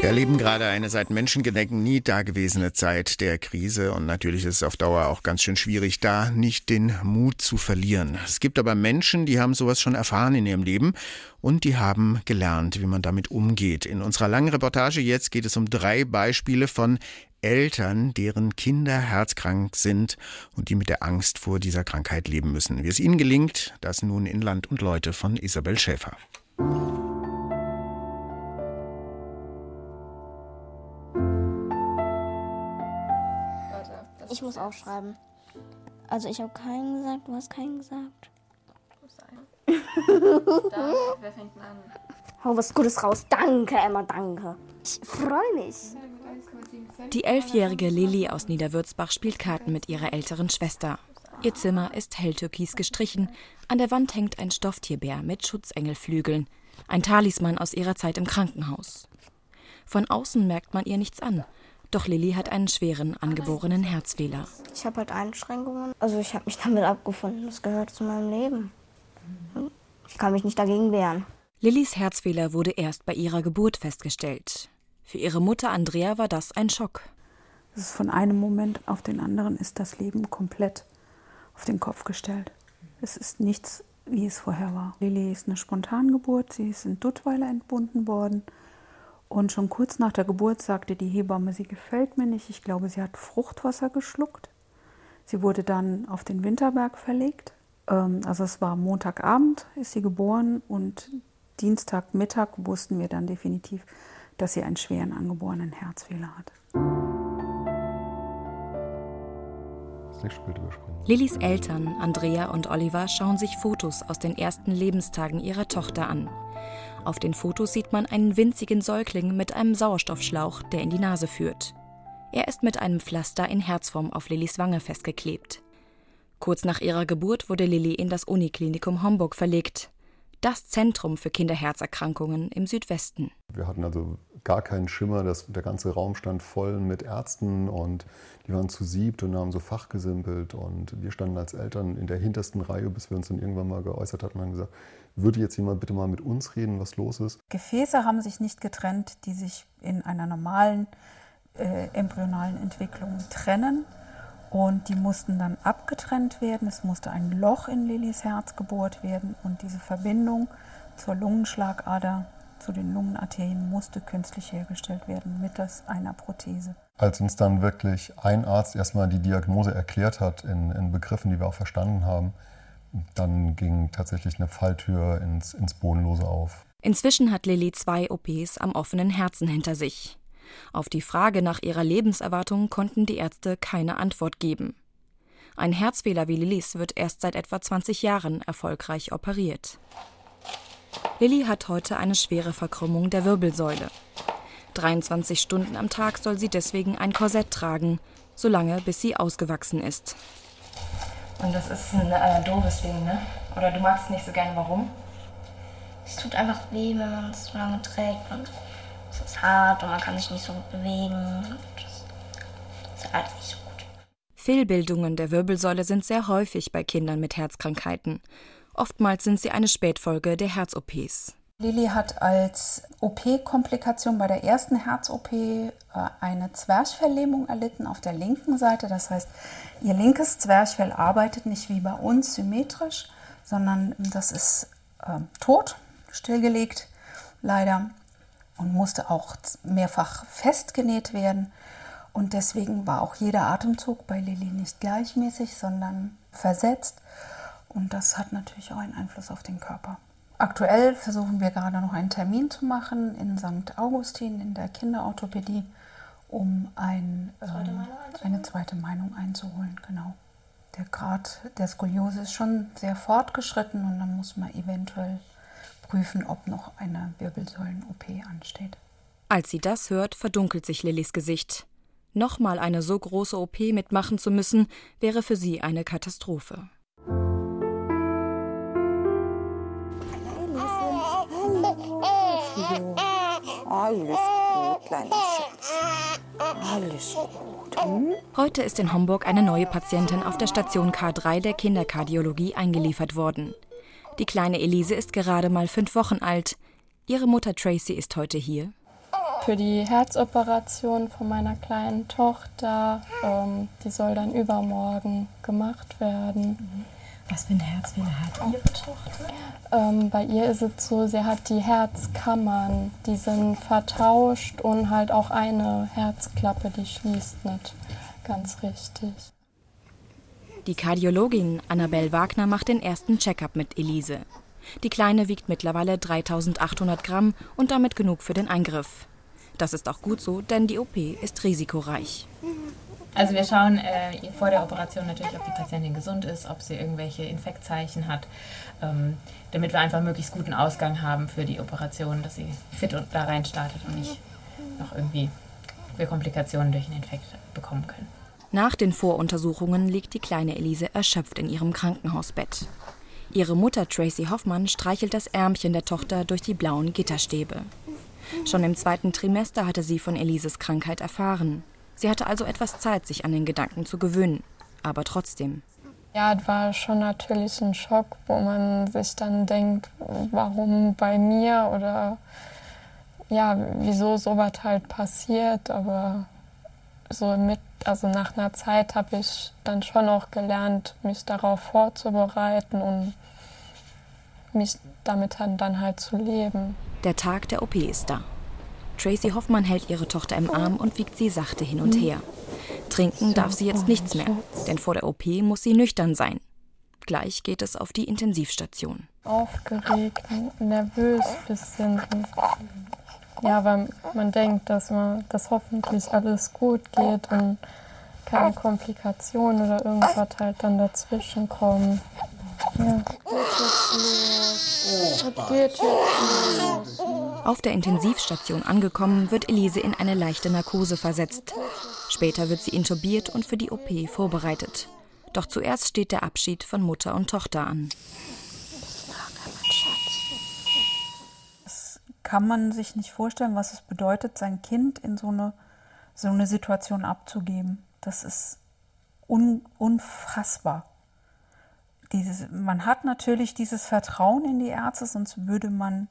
Wir erleben gerade eine seit Menschengedenken nie dagewesene Zeit der Krise und natürlich ist es auf Dauer auch ganz schön schwierig, da nicht den Mut zu verlieren. Es gibt aber Menschen, die haben sowas schon erfahren in ihrem Leben und die haben gelernt, wie man damit umgeht. In unserer langen Reportage jetzt geht es um drei Beispiele von Eltern, deren Kinder herzkrank sind und die mit der Angst vor dieser Krankheit leben müssen. Wie es ihnen gelingt, das nun in Land und Leute von Isabel Schäfer. Ich muss aufschreiben. Also ich habe keinen gesagt, du hast keinen gesagt. Da, wer fängt denn an? Hau was Gutes raus. Danke, Emma, danke. Ich freue mich. Die elfjährige Lilly aus Niederwürzbach spielt Karten mit ihrer älteren Schwester. Ihr Zimmer ist helltürkis gestrichen. An der Wand hängt ein Stofftierbär mit Schutzengelflügeln. Ein Talisman aus ihrer Zeit im Krankenhaus. Von außen merkt man ihr nichts an. Doch Lilly hat einen schweren angeborenen Herzfehler. Ich habe halt Einschränkungen. Also ich habe mich damit abgefunden. Das gehört zu meinem Leben. Ich kann mich nicht dagegen wehren. Lillys Herzfehler wurde erst bei ihrer Geburt festgestellt. Für ihre Mutter Andrea war das ein Schock. Es ist von einem Moment auf den anderen ist das Leben komplett auf den Kopf gestellt. Es ist nichts, wie es vorher war. Lilly ist eine Spontangeburt. Sie ist in Duttweiler entbunden worden. Und schon kurz nach der Geburt sagte die Hebamme, sie gefällt mir nicht. Ich glaube, sie hat Fruchtwasser geschluckt. Sie wurde dann auf den Winterberg verlegt. Ähm, Also es war Montagabend, ist sie geboren und Dienstagmittag wussten wir dann definitiv, dass sie einen schweren angeborenen Herzfehler hat. Lillys Eltern, Andrea und Oliver, schauen sich Fotos aus den ersten Lebenstagen ihrer Tochter an. Auf den Fotos sieht man einen winzigen Säugling mit einem Sauerstoffschlauch, der in die Nase führt. Er ist mit einem Pflaster in Herzform auf Lillys Wange festgeklebt. Kurz nach ihrer Geburt wurde Lilly in das Uniklinikum Homburg verlegt. Das Zentrum für Kinderherzerkrankungen im Südwesten. Wir hatten also gar keinen Schimmer, dass der ganze Raum stand voll mit Ärzten und die waren zu siebt und haben so fachgesimpelt und wir standen als Eltern in der hintersten Reihe, bis wir uns dann irgendwann mal geäußert hatten und haben gesagt, würde jetzt jemand bitte mal mit uns reden, was los ist? Gefäße haben sich nicht getrennt, die sich in einer normalen äh, embryonalen Entwicklung trennen. Und die mussten dann abgetrennt werden. Es musste ein Loch in Lillys Herz gebohrt werden. Und diese Verbindung zur Lungenschlagader, zu den Lungenarterien, musste künstlich hergestellt werden mittels einer Prothese. Als uns dann wirklich ein Arzt erstmal die Diagnose erklärt hat, in, in Begriffen, die wir auch verstanden haben, dann ging tatsächlich eine Falltür ins, ins Bodenlose auf. Inzwischen hat Lilly zwei OPs am offenen Herzen hinter sich. Auf die Frage nach ihrer Lebenserwartung konnten die Ärzte keine Antwort geben. Ein Herzfehler wie Lillys wird erst seit etwa 20 Jahren erfolgreich operiert. Lilly hat heute eine schwere Verkrümmung der Wirbelsäule. 23 Stunden am Tag soll sie deswegen ein Korsett tragen, solange bis sie ausgewachsen ist. Und das ist ein äh, doofes Ding, ne? Oder du magst es nicht so gern, warum? Es tut einfach weh, wenn man es so lange trägt. Und es ist hart und man kann sich nicht so gut bewegen. Das ist alles nicht so gut. Fehlbildungen der Wirbelsäule sind sehr häufig bei Kindern mit Herzkrankheiten. Oftmals sind sie eine Spätfolge der Herz-OPs. Lilly hat als OP-Komplikation bei der ersten Herz-OP äh, eine Zwerchfelllähmung erlitten auf der linken Seite. Das heißt, ihr linkes Zwerchfell arbeitet nicht wie bei uns symmetrisch, sondern das ist äh, tot, stillgelegt, leider, und musste auch mehrfach festgenäht werden. Und deswegen war auch jeder Atemzug bei Lilly nicht gleichmäßig, sondern versetzt. Und das hat natürlich auch einen Einfluss auf den Körper. Aktuell versuchen wir gerade noch einen Termin zu machen in St. Augustin in der Kinderorthopädie, um ein, ähm, eine zweite Meinung einzuholen. Genau. Der Grad der Skoliose ist schon sehr fortgeschritten und dann muss man eventuell prüfen, ob noch eine Wirbelsäulen-OP ansteht. Als sie das hört, verdunkelt sich Lillys Gesicht. Nochmal eine so große OP mitmachen zu müssen, wäre für sie eine Katastrophe. Alles gut, kleiner Schatz. Alles gut. Hm? Heute ist in Homburg eine neue Patientin auf der Station K3 der Kinderkardiologie eingeliefert worden. Die kleine Elise ist gerade mal fünf Wochen alt. Ihre Mutter Tracy ist heute hier. Für die Herzoperation von meiner kleinen Tochter, ähm, die soll dann übermorgen gemacht werden. Was für ein Herzfehler hat Ihre Tochter? Ähm, bei ihr ist es so, sie hat die Herzkammern, die sind vertauscht und halt auch eine Herzklappe, die schließt nicht ganz richtig. Die Kardiologin Annabelle Wagner macht den ersten Check-up mit Elise. Die Kleine wiegt mittlerweile 3800 Gramm und damit genug für den Eingriff. Das ist auch gut so, denn die OP ist risikoreich. Also wir schauen äh, vor der Operation natürlich, ob die Patientin gesund ist, ob sie irgendwelche Infektzeichen hat, ähm, damit wir einfach möglichst guten Ausgang haben für die Operation, dass sie fit und da rein startet und nicht noch irgendwie Komplikationen durch einen Infekt bekommen können. Nach den Voruntersuchungen liegt die kleine Elise erschöpft in ihrem Krankenhausbett. Ihre Mutter Tracy Hoffmann streichelt das Ärmchen der Tochter durch die blauen Gitterstäbe. Schon im zweiten Trimester hatte sie von Elises Krankheit erfahren. Sie hatte also etwas Zeit, sich an den Gedanken zu gewöhnen. Aber trotzdem. Ja, es war schon natürlich ein Schock, wo man sich dann denkt, warum bei mir oder ja, wieso sowas halt passiert. Aber so mit, also nach einer Zeit habe ich dann schon auch gelernt, mich darauf vorzubereiten und mich damit dann halt zu leben. Der Tag der OP ist da. Tracy Hoffmann hält ihre Tochter im Arm und wiegt sie sachte hin und her. Trinken darf sie jetzt nichts mehr, denn vor der OP muss sie nüchtern sein. Gleich geht es auf die Intensivstation. Aufgeregt, nervös bisschen. Ja, weil man denkt, dass man, dass hoffentlich alles gut geht und keine Komplikationen oder irgendwas halt dann dazwischen kommen. Ja. Auf der Intensivstation angekommen, wird Elise in eine leichte Narkose versetzt. Später wird sie intubiert und für die OP vorbereitet. Doch zuerst steht der Abschied von Mutter und Tochter an. Das kann man sich nicht vorstellen, was es bedeutet, sein Kind in so eine, so eine Situation abzugeben. Das ist un, unfassbar dieses, man hat natürlich dieses Vertrauen in die Ärzte, sonst würde man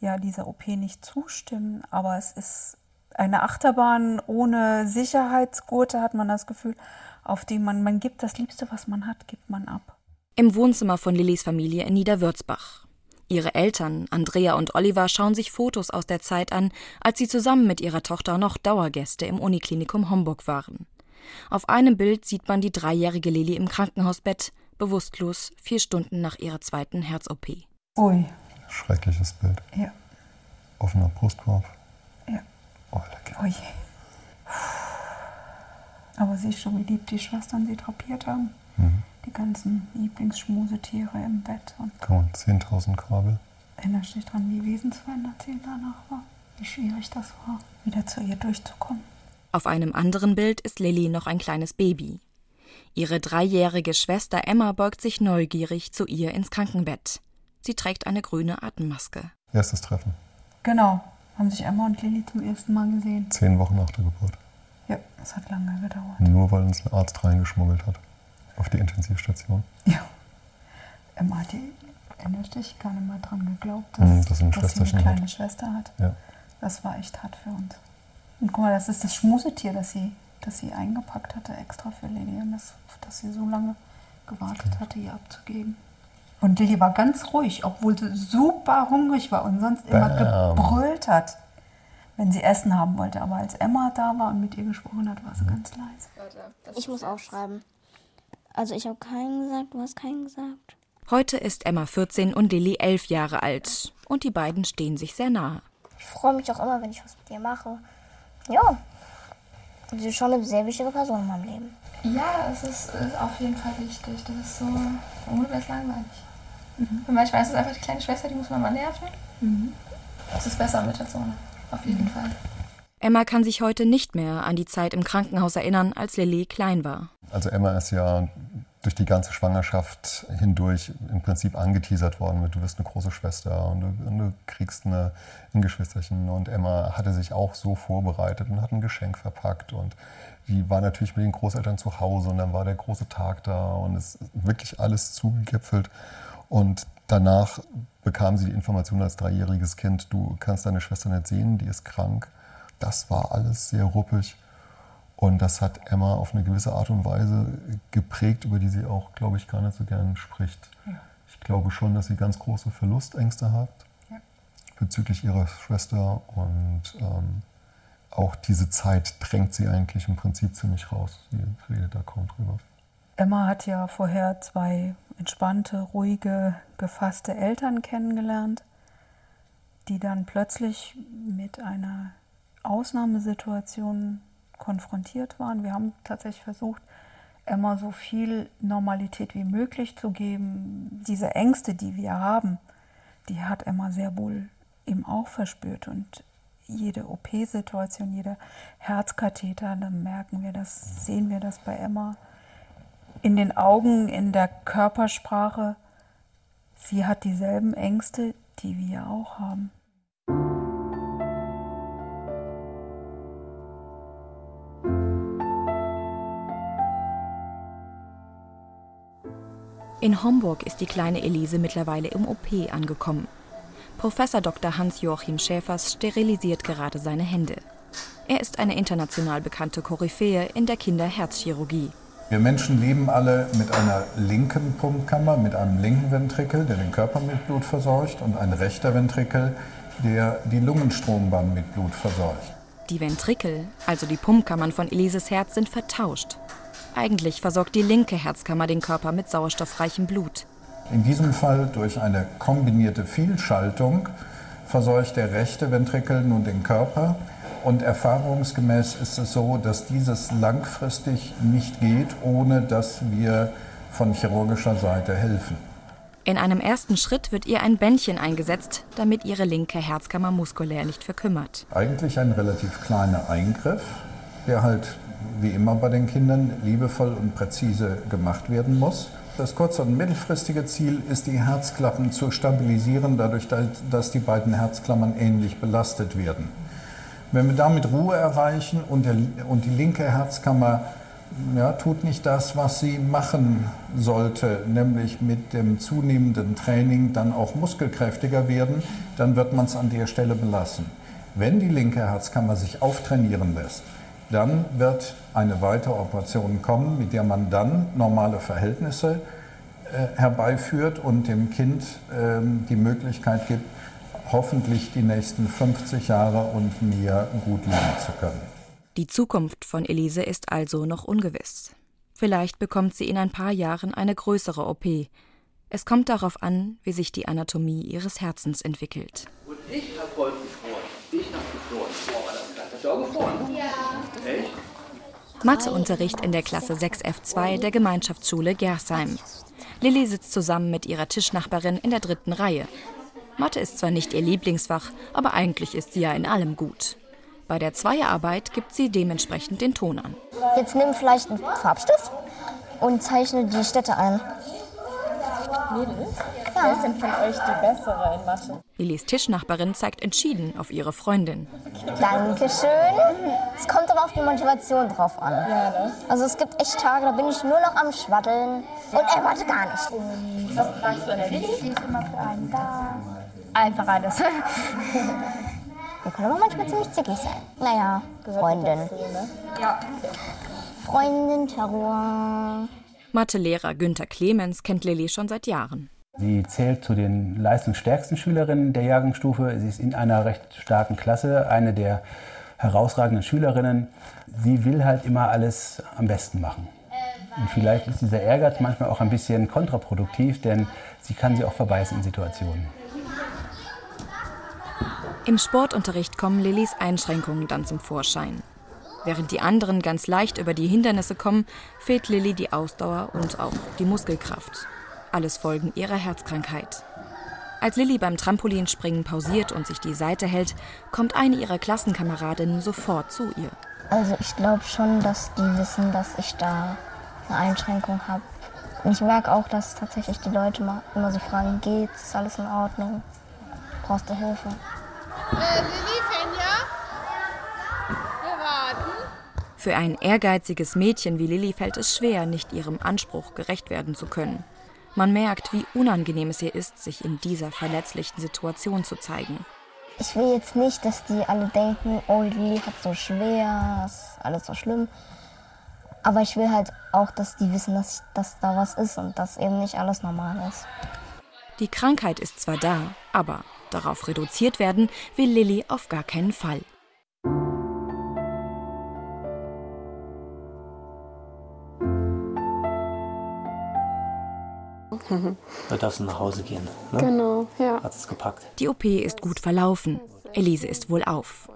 ja dieser OP nicht zustimmen. Aber es ist eine Achterbahn ohne Sicherheitsgurte, hat man das Gefühl, auf die man, man gibt das Liebste, was man hat, gibt man ab. Im Wohnzimmer von Lillys Familie in Niederwürzbach. Ihre Eltern, Andrea und Oliver, schauen sich Fotos aus der Zeit an, als sie zusammen mit ihrer Tochter noch Dauergäste im Uniklinikum Homburg waren. Auf einem Bild sieht man die dreijährige Lilly im Krankenhausbett, bewusstlos, vier Stunden nach ihrer zweiten Herz-OP. Ui. Schreckliches Bild. Ja. Offener Brustkorb. Ja. Oh, lecker. Ui. Aber siehst du, wie lieb die Schwestern sie drapiert haben? Mhm. Die ganzen Lieblingsschmusetiere im Bett. Und mal, 10.000 Kabel. erinnerst dich dran, wie wesensverändert sie danach war? Wie schwierig das war, wieder zu ihr durchzukommen. Auf einem anderen Bild ist Lilly noch ein kleines Baby. Ihre dreijährige Schwester Emma beugt sich neugierig zu ihr ins Krankenbett. Sie trägt eine grüne Atemmaske. Erstes Treffen. Genau, haben sich Emma und Lilly zum ersten Mal gesehen. Zehn Wochen nach der Geburt. Ja, es hat lange gedauert. Nur weil uns ein Arzt reingeschmuggelt hat. Auf die Intensivstation. Ja. Emma hat die, erinnerst dich, gar nicht mal dran geglaubt, Mhm, dass, dass sie ein dass sie eine kleine hat. Schwester hat. Ja. Das war echt hart für uns. Und guck mal, das ist das Schmusetier, das sie, das sie eingepackt hatte, extra für Lilly. Und das, auf das sie so lange gewartet hatte, ihr abzugeben. Und Lilly war ganz ruhig, obwohl sie super hungrig war und sonst immer Bam. gebrüllt hat, wenn sie Essen haben wollte. Aber als Emma da war und mit ihr gesprochen hat, war sie ganz leise. Ich muss aufschreiben. Also ich habe keinen gesagt, du hast keinen gesagt. Heute ist Emma 14 und Lilly 11 Jahre alt. Und die beiden stehen sich sehr nahe. Ich freue mich auch immer, wenn ich was mit dir mache. Ja. Sie ist schon eine sehr wichtige Person in meinem Leben. Ja, es ist, ist auf jeden Fall wichtig. Das ist so, ohne wäre langweilig. Und manchmal ist es einfach die kleine Schwester, die muss man mal nerven. Es ist besser mit der Zone, auf jeden Fall. Emma kann sich heute nicht mehr an die Zeit im Krankenhaus erinnern, als Lilly klein war. Also Emma ist ja durch die ganze Schwangerschaft hindurch im Prinzip angeteasert worden mit, du wirst eine große Schwester und du, und du kriegst eine, ein Geschwisterchen. Und Emma hatte sich auch so vorbereitet und hat ein Geschenk verpackt und die war natürlich mit den Großeltern zu Hause und dann war der große Tag da und es ist wirklich alles zugegipfelt. Und Danach bekam sie die Information als dreijähriges Kind, du kannst deine Schwester nicht sehen, die ist krank. Das war alles sehr ruppig. Und das hat Emma auf eine gewisse Art und Weise geprägt, über die sie auch, glaube ich, gar nicht so gern spricht. Ja. Ich glaube schon, dass sie ganz große Verlustängste hat ja. bezüglich ihrer Schwester. Und ähm, auch diese Zeit drängt sie eigentlich im Prinzip ziemlich raus. Sie redet da kaum drüber. Emma hat ja vorher zwei entspannte, ruhige, gefasste Eltern kennengelernt, die dann plötzlich mit einer Ausnahmesituation konfrontiert waren. Wir haben tatsächlich versucht, Emma so viel Normalität wie möglich zu geben. Diese Ängste, die wir haben, die hat Emma sehr wohl eben auch verspürt. Und jede OP-Situation, jeder Herzkatheter, da merken wir das, sehen wir das bei Emma in den Augen, in der Körpersprache. Sie hat dieselben Ängste, die wir auch haben. In Homburg ist die kleine Elise mittlerweile im OP angekommen. Professor Dr. Hans-Joachim Schäfers sterilisiert gerade seine Hände. Er ist eine international bekannte Koryphäe in der Kinderherzchirurgie. Wir Menschen leben alle mit einer linken Pumpkammer, mit einem linken Ventrikel, der den Körper mit Blut versorgt, und ein rechter Ventrikel, der die Lungenstrombahn mit Blut versorgt. Die Ventrikel, also die Pumpkammern von Elises Herz, sind vertauscht. Eigentlich versorgt die linke Herzkammer den Körper mit sauerstoffreichem Blut. In diesem Fall durch eine kombinierte Fehlschaltung versorgt der rechte Ventrikel nun den Körper. Und erfahrungsgemäß ist es so, dass dieses langfristig nicht geht, ohne dass wir von chirurgischer Seite helfen. In einem ersten Schritt wird ihr ein Bändchen eingesetzt, damit ihre linke Herzkammer muskulär nicht verkümmert. Eigentlich ein relativ kleiner Eingriff, der halt wie immer bei den Kindern, liebevoll und präzise gemacht werden muss. Das kurz- und mittelfristige Ziel ist, die Herzklappen zu stabilisieren, dadurch, dass die beiden Herzklammern ähnlich belastet werden. Wenn wir damit Ruhe erreichen und, der, und die linke Herzkammer ja, tut nicht das, was sie machen sollte, nämlich mit dem zunehmenden Training dann auch muskelkräftiger werden, dann wird man es an der Stelle belassen. Wenn die linke Herzkammer sich auftrainieren lässt, dann wird eine weitere Operation kommen, mit der man dann normale Verhältnisse äh, herbeiführt und dem Kind äh, die Möglichkeit gibt, hoffentlich die nächsten 50 Jahre und mehr gut leben zu können. Die Zukunft von Elise ist also noch ungewiss. Vielleicht bekommt sie in ein paar Jahren eine größere OP. Es kommt darauf an, wie sich die Anatomie ihres Herzens entwickelt. Und ich habe heute gefroren. Ich habe gefroren. Boah, das Hast du auch gefroren? Ja. Echt? Matheunterricht in der Klasse 6F2 der Gemeinschaftsschule Gersheim. Lilly sitzt zusammen mit ihrer Tischnachbarin in der dritten Reihe. Mathe ist zwar nicht ihr Lieblingsfach, aber eigentlich ist sie ja in allem gut. Bei der Zweierarbeit gibt sie dementsprechend den Ton an. Jetzt nimm vielleicht einen Farbstift und zeichne die Städte ein. Mädels, ja. wer ist denn von euch die bessere in Mathe? Lillys Tischnachbarin zeigt entschieden auf ihre Freundin. Dankeschön. Es kommt aber auf die Motivation drauf an. Ja, ne? Also es gibt echt Tage, da bin ich nur noch am Schwaddeln und er warte gar nicht. Und was fragst du an der? Sie ist immer für einen da. Einfach alles. Wir können aber manchmal ziemlich zickig sein. Naja, Freundin. Ne? Ja. Freundin, Terror. Mathelehrer Günther Clemens kennt Lilly schon seit Jahren. Sie zählt zu den leistungsstärksten Schülerinnen der Jahrgangsstufe. Sie ist in einer recht starken Klasse, eine der herausragenden Schülerinnen. Sie will halt immer alles am besten machen. Und vielleicht ist dieser Ehrgeiz manchmal auch ein bisschen kontraproduktiv, denn sie kann sie auch verbeißen in Situationen. Im Sportunterricht kommen Lillys Einschränkungen dann zum Vorschein. Während die anderen ganz leicht über die Hindernisse kommen, fehlt Lilly die Ausdauer und auch die Muskelkraft. Alles Folgen ihrer Herzkrankheit. Als Lilly beim Trampolinspringen pausiert und sich die Seite hält, kommt eine ihrer Klassenkameradinnen sofort zu ihr. Also ich glaube schon, dass die wissen, dass ich da eine Einschränkung habe. Ich merke auch, dass tatsächlich die Leute immer so fragen, geht's, ist alles in Ordnung, brauchst du Hilfe? Äh, Lilly, Fenja? Wir warten. Für ein ehrgeiziges Mädchen wie Lilly fällt es schwer, nicht ihrem Anspruch gerecht werden zu können. Man merkt, wie unangenehm es ihr ist, sich in dieser verletzlichen Situation zu zeigen. Ich will jetzt nicht, dass die alle denken, oh, Lili hat so schwer, ist alles so schlimm. Aber ich will halt auch, dass die wissen, dass, ich, dass da was ist und dass eben nicht alles normal ist. Die Krankheit ist zwar da, aber darauf reduziert werden will Lilly auf gar keinen Fall. Da darfst du nach Hause gehen. Ne? Genau, ja. Hat es gepackt. Die OP ist gut verlaufen. Elise ist wohlauf.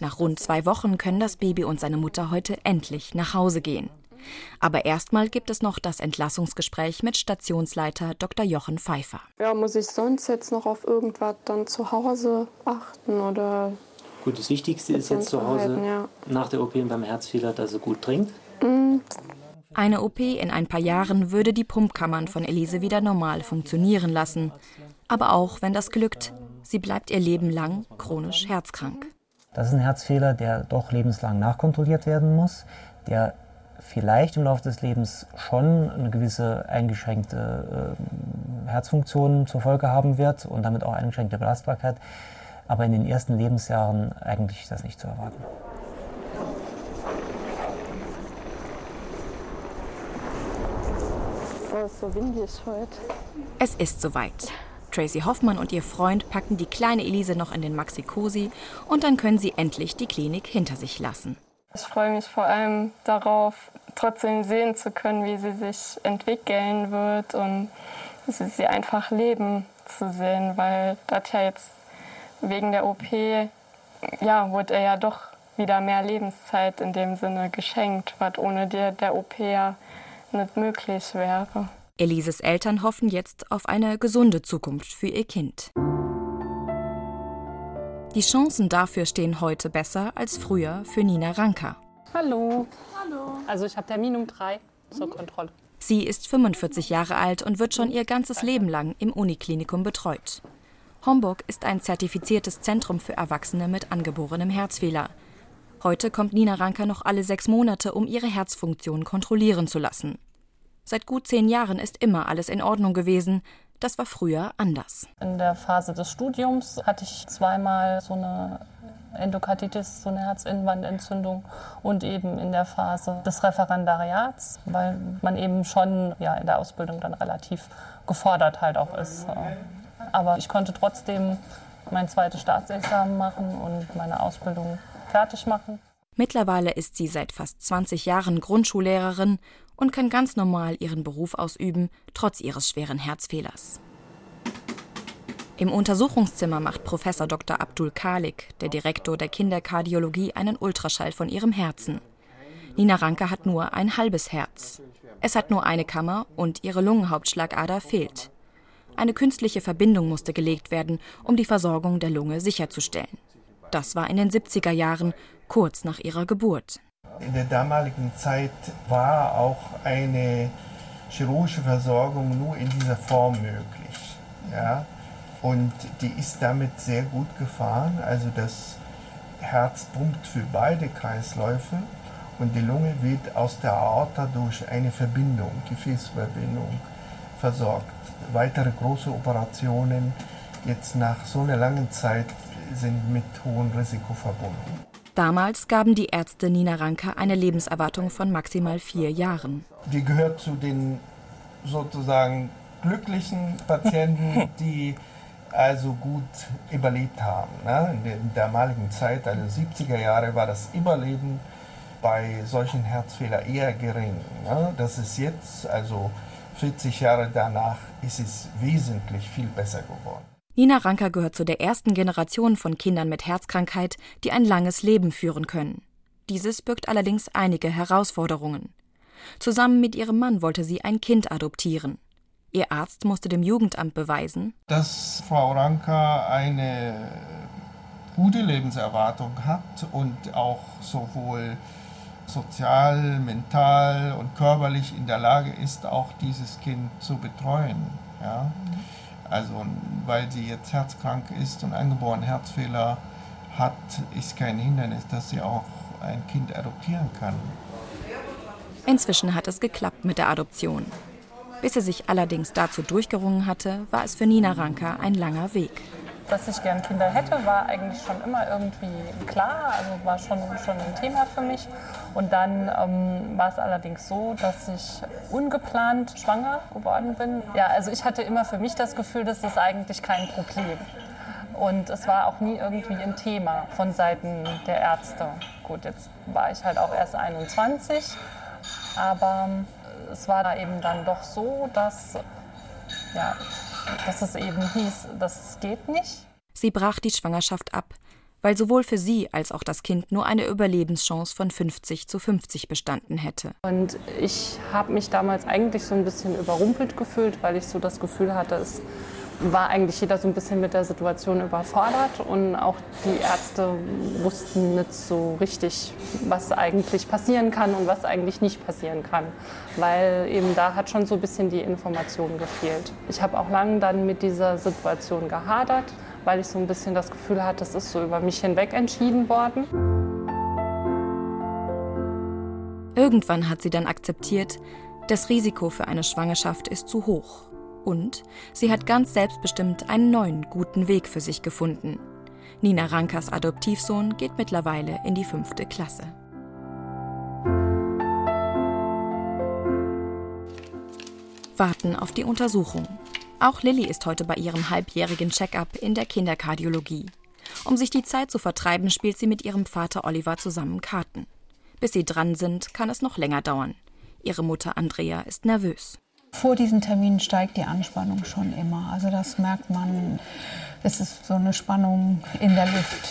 Nach rund zwei Wochen können das Baby und seine Mutter heute endlich nach Hause gehen. Aber erstmal gibt es noch das Entlassungsgespräch mit Stationsleiter Dr. Jochen Pfeiffer. Ja, muss ich sonst jetzt noch auf irgendwas dann zu Hause achten oder? Gut, das Wichtigste ist jetzt zu Hause ja. nach der OP beim Herzfehler, dass er gut trinkt. Mhm. Eine OP in ein paar Jahren würde die Pumpkammern von Elise wieder normal funktionieren lassen. Aber auch wenn das glückt, sie bleibt ihr Leben lang chronisch herzkrank. Das ist ein Herzfehler, der doch lebenslang nachkontrolliert werden muss, der vielleicht im Laufe des Lebens schon eine gewisse eingeschränkte äh, Herzfunktion zur Folge haben wird und damit auch eingeschränkte Belastbarkeit. Aber in den ersten Lebensjahren eigentlich ist das nicht zu erwarten. Oh, ist so windig heute. Es ist soweit. Tracy Hoffmann und ihr Freund packen die kleine Elise noch in den Maxi-Cosi und dann können sie endlich die Klinik hinter sich lassen. Ich freue mich vor allem darauf, trotzdem sehen zu können, wie sie sich entwickeln wird und sie, sie einfach leben zu sehen, weil das ja jetzt wegen der OP, ja, wurde er ja doch wieder mehr Lebenszeit in dem Sinne geschenkt, was ohne der, der OP ja nicht möglich wäre. Elises Eltern hoffen jetzt auf eine gesunde Zukunft für ihr Kind. Die Chancen dafür stehen heute besser als früher für Nina Ranker. Hallo. Hallo. Also ich habe Termin um drei zur Kontrolle. Sie ist 45 Jahre alt und wird schon ihr ganzes Leben lang im Uniklinikum betreut. Homburg ist ein zertifiziertes Zentrum für Erwachsene mit angeborenem Herzfehler. Heute kommt Nina Ranker noch alle sechs Monate, um ihre Herzfunktion kontrollieren zu lassen. Seit gut zehn Jahren ist immer alles in Ordnung gewesen. Das war früher anders. In der Phase des Studiums hatte ich zweimal so eine Endokarditis, so eine Herzinnenwandentzündung und eben in der Phase des Referendariats, weil man eben schon ja, in der Ausbildung dann relativ gefordert halt auch ist. Aber ich konnte trotzdem mein zweites Staatsexamen machen und meine Ausbildung fertig machen. Mittlerweile ist sie seit fast 20 Jahren Grundschullehrerin und kann ganz normal ihren Beruf ausüben, trotz ihres schweren Herzfehlers. Im Untersuchungszimmer macht Professor Dr. Abdul Kalik, der Direktor der Kinderkardiologie, einen Ultraschall von ihrem Herzen. Nina Ranke hat nur ein halbes Herz. Es hat nur eine Kammer und ihre Lungenhauptschlagader fehlt. Eine künstliche Verbindung musste gelegt werden, um die Versorgung der Lunge sicherzustellen. Das war in den 70er Jahren, kurz nach ihrer Geburt. In der damaligen Zeit war auch eine chirurgische Versorgung nur in dieser Form möglich. Ja? Und die ist damit sehr gut gefahren. Also das Herz pumpt für beide Kreisläufe und die Lunge wird aus der Aorta durch eine Verbindung, Gefäßverbindung, versorgt. Weitere große Operationen jetzt nach so einer langen Zeit sind mit hohem Risiko verbunden. Damals gaben die Ärzte Nina Ranke eine Lebenserwartung von maximal vier Jahren. Die gehört zu den sozusagen glücklichen Patienten, die also gut überlebt haben. Ne? In der damaligen Zeit, also 70er Jahre, war das Überleben bei solchen Herzfehlern eher gering. Ne? Das ist jetzt, also 40 Jahre danach, ist es wesentlich viel besser geworden. Nina Ranker gehört zu der ersten Generation von Kindern mit Herzkrankheit, die ein langes Leben führen können. Dieses birgt allerdings einige Herausforderungen. Zusammen mit ihrem Mann wollte sie ein Kind adoptieren. Ihr Arzt musste dem Jugendamt beweisen, dass Frau Ranker eine gute Lebenserwartung hat und auch sowohl sozial, mental und körperlich in der Lage ist, auch dieses Kind zu betreuen. Ja? Also, weil sie jetzt herzkrank ist und angeborenen Herzfehler hat, ist kein Hindernis, dass sie auch ein Kind adoptieren kann. Inzwischen hat es geklappt mit der Adoption. Bis er sich allerdings dazu durchgerungen hatte, war es für Nina Ranker ein langer Weg. Dass ich gern Kinder hätte, war eigentlich schon immer irgendwie klar, also war schon, schon ein Thema für mich. Und dann ähm, war es allerdings so, dass ich ungeplant schwanger geworden bin. Ja, also ich hatte immer für mich das Gefühl, das ist eigentlich kein Problem. Und es war auch nie irgendwie ein Thema von Seiten der Ärzte. Gut, jetzt war ich halt auch erst 21, aber es war da eben dann doch so, dass, ja, dass es eben hieß, das geht nicht. Sie brach die Schwangerschaft ab, weil sowohl für sie als auch das Kind nur eine Überlebenschance von 50 zu 50 bestanden hätte. Und ich habe mich damals eigentlich so ein bisschen überrumpelt gefühlt, weil ich so das Gefühl hatte, es war eigentlich jeder so ein bisschen mit der Situation überfordert und auch die Ärzte wussten nicht so richtig, was eigentlich passieren kann und was eigentlich nicht passieren kann, weil eben da hat schon so ein bisschen die Information gefehlt. Ich habe auch lange dann mit dieser Situation gehadert, weil ich so ein bisschen das Gefühl hatte, es ist so über mich hinweg entschieden worden. Irgendwann hat sie dann akzeptiert, das Risiko für eine Schwangerschaft ist zu hoch. Und sie hat ganz selbstbestimmt einen neuen, guten Weg für sich gefunden. Nina Rankers Adoptivsohn geht mittlerweile in die fünfte Klasse. Warten auf die Untersuchung. Auch Lilly ist heute bei ihrem halbjährigen Check-up in der Kinderkardiologie. Um sich die Zeit zu vertreiben, spielt sie mit ihrem Vater Oliver zusammen Karten. Bis sie dran sind, kann es noch länger dauern. Ihre Mutter Andrea ist nervös. Vor diesen Terminen steigt die Anspannung schon immer. Also das merkt man. Es ist so eine Spannung in der Luft,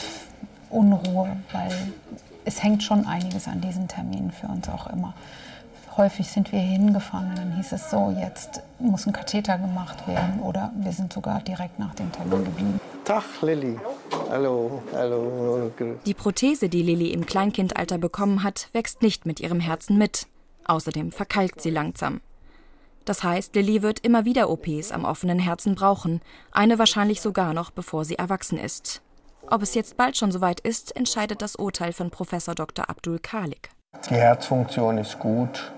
Unruhe, weil es hängt schon einiges an diesen Terminen für uns auch immer. Häufig sind wir hier hingefahren und dann hieß es so, jetzt muss ein Katheter gemacht werden oder wir sind sogar direkt nach dem Termin geblieben. Tag, Lilly. Hallo, hallo. Die Prothese, die Lilly im Kleinkindalter bekommen hat, wächst nicht mit ihrem Herzen mit. Außerdem verkalkt sie langsam. Das heißt, Lilly wird immer wieder OPs am offenen Herzen brauchen, eine wahrscheinlich sogar noch, bevor sie erwachsen ist. Ob es jetzt bald schon soweit ist, entscheidet das Urteil von Professor Dr. Abdul Khalik. Die Herzfunktion ist gut.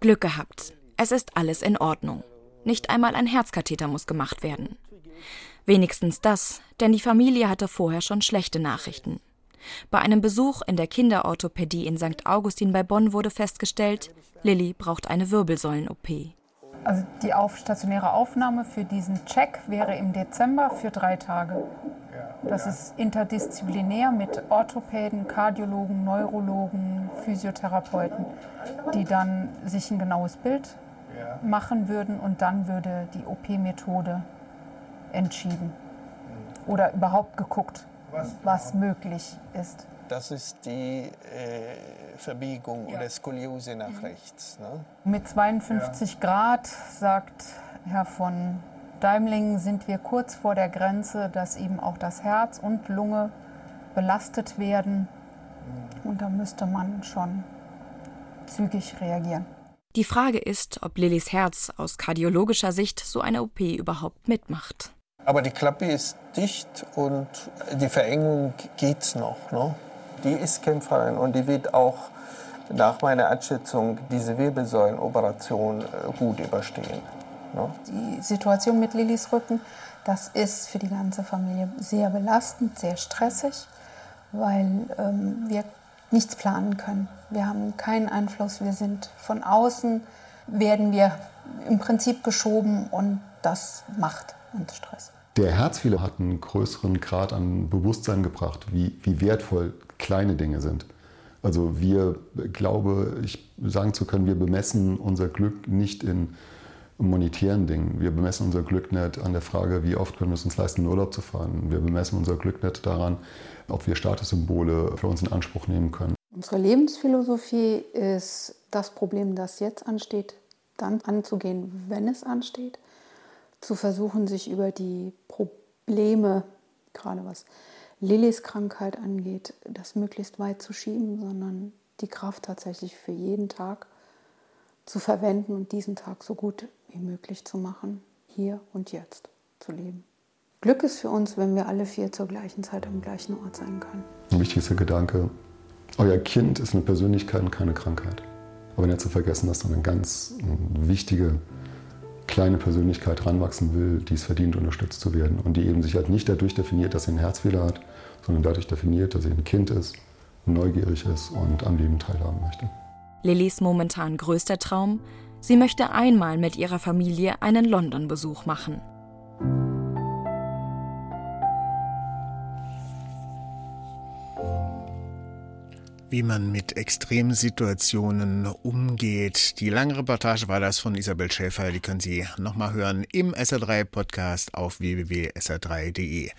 Glück gehabt. Es ist alles in Ordnung. Nicht einmal ein Herzkatheter muss gemacht werden. Wenigstens das, denn die Familie hatte vorher schon schlechte Nachrichten. Bei einem Besuch in der Kinderorthopädie in St. Augustin bei Bonn wurde festgestellt, Lilly braucht eine Wirbelsäulen-OP. Also die auf, stationäre Aufnahme für diesen Check wäre im Dezember für drei Tage. Das ist interdisziplinär mit Orthopäden, Kardiologen, Neurologen, Physiotherapeuten, die dann sich ein genaues Bild machen würden und dann würde die OP-Methode entschieden oder überhaupt geguckt, was möglich ist. Das ist die äh, Verbiegung oder Skoliose nach rechts. Ne? Mit 52 Grad, sagt Herr von Daimling, sind wir kurz vor der Grenze, dass eben auch das Herz und Lunge belastet werden. Und da müsste man schon zügig reagieren. Die Frage ist, ob Lillys Herz aus kardiologischer Sicht so eine OP überhaupt mitmacht. Aber die Klappe ist dicht und die Verengung geht's noch. Ne? Die ist kämpferin und die wird auch nach meiner Einschätzung diese Wirbelsäulenoperation äh, gut überstehen. Ne? Die Situation mit Lillys Rücken, das ist für die ganze Familie sehr belastend, sehr stressig, weil ähm, wir nichts planen können. Wir haben keinen Einfluss, wir sind von außen, werden wir im Prinzip geschoben und das macht uns Stress. Der Herzfehler hat einen größeren Grad an Bewusstsein gebracht, wie, wie wertvoll kleine Dinge sind. Also wir, glaube ich, sagen zu können, wir bemessen unser Glück nicht in monetären Dingen. Wir bemessen unser Glück nicht an der Frage, wie oft können wir es uns leisten, in Urlaub zu fahren. Wir bemessen unser Glück nicht daran, ob wir Statussymbole für uns in Anspruch nehmen können. Unsere Lebensphilosophie ist, das Problem, das jetzt ansteht, dann anzugehen, wenn es ansteht. Zu versuchen, sich über die Probleme, gerade was Lillys Krankheit angeht, das möglichst weit zu schieben, sondern die Kraft tatsächlich für jeden Tag zu verwenden und diesen Tag so gut wie möglich zu machen, hier und jetzt zu leben. Glück ist für uns, wenn wir alle vier zur gleichen Zeit am gleichen Ort sein können. Ein wichtigster Gedanke, euer Kind ist eine Persönlichkeit und keine Krankheit. Aber nicht zu vergessen, dass da eine ganz wichtige kleine Persönlichkeit ranwachsen will, die es verdient, unterstützt zu werden. Und die eben sich halt nicht dadurch definiert, dass sie einen Herzfehler hat, sondern dadurch definiert, dass sie ein Kind ist, neugierig ist und am Leben teilhaben möchte. Lillys momentan größter Traum, sie möchte einmal mit ihrer Familie einen London-Besuch machen. Wie man mit Extremsituationen umgeht. Die lange Reportage war das von Isabel Schäfer. Die können Sie nochmal hören im SR3 Podcast auf www.sr3.de.